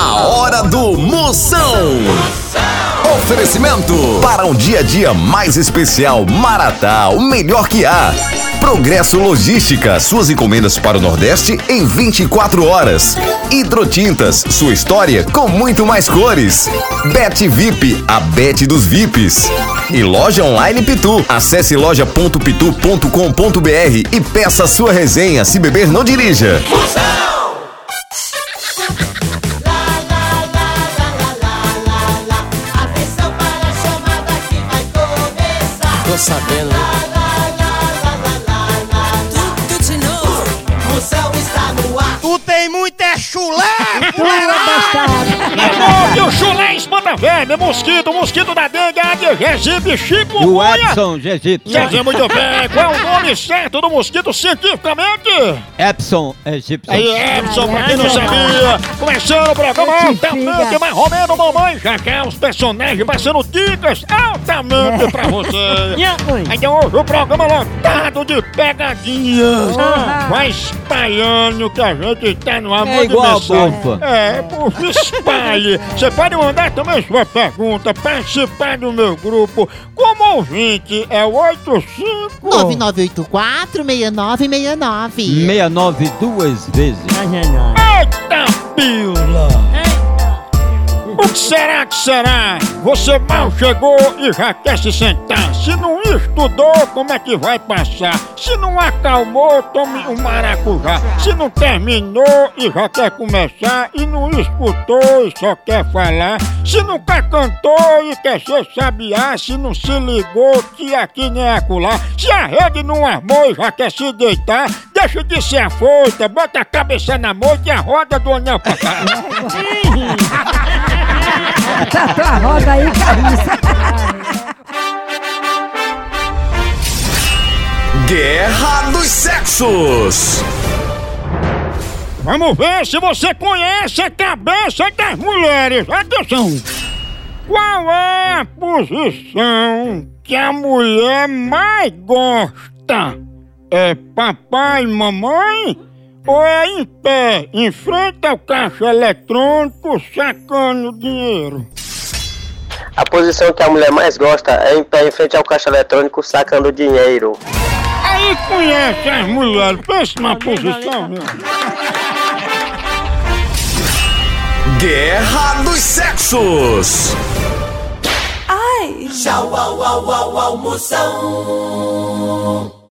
A hora do Moção. Oferecimento para um dia a dia mais especial. Maratá, o melhor que há. Progresso Logística, suas encomendas para o Nordeste em 24 horas. Hidrotintas, sua história com muito mais cores. Bet VIP, a Bet dos VIPs. E loja online Pitu. Acesse loja.pitu.com.br e peça sua resenha. Se beber, não dirija. Atenção Tô sabendo? Tudo de novo. Moção está no ar. Tu tem muito é chulé, fuleiragem! Monte o chulé espanta velho, mosquito, mosquito da dengue, águia, regibe, chico, E o. Edson egípcio. Quer dizer, muito bem, qual é o nome certo do mosquito cientificamente? Epson egípcio. Aí, Epson, pra quem não sabia, começando o programa altamente mais romeno, mamãe, já que é os personagens vai sendo dicas altamente pra você. Então hoje o programa lotado de pegadinhas. Vai espalhando que a gente tá no amor É igual a de mensagem. É, bufa, espalhe. Você pode mandar também sua pergunta, participar do meu grupo. Como ouvinte, é o 85... 9984-6969. 69 duas vezes. Eita pila! O que será que será? Você mal chegou e já quer se sentar. Se não estudou, como é que vai passar? Se não acalmou, tome um maracujá. Se não terminou e já quer começar, e não escutou e só quer falar. Se nunca cantou e quer ser sabiá, se não se ligou que aqui nem acolá. Se a rede não armou e já quer se deitar, deixa de ser afoita, bota a cabeça na moita e a roda do anel pra cá. Guerra dos Sexos. Vamos ver se você conhece a cabeça das mulheres. Atenção! Qual é a posição que a mulher mais gosta? É papai e mamãe? Ou é em pé, em frente ao caixa eletrônico, sacando dinheiro? A posição que a mulher mais gosta é em pé em frente ao caixa eletrônico sacando dinheiro. Aí conhece as mulheres, pensa na posição, meu. Guerra dos Sexos. Tchau, au, au, au, au, moção.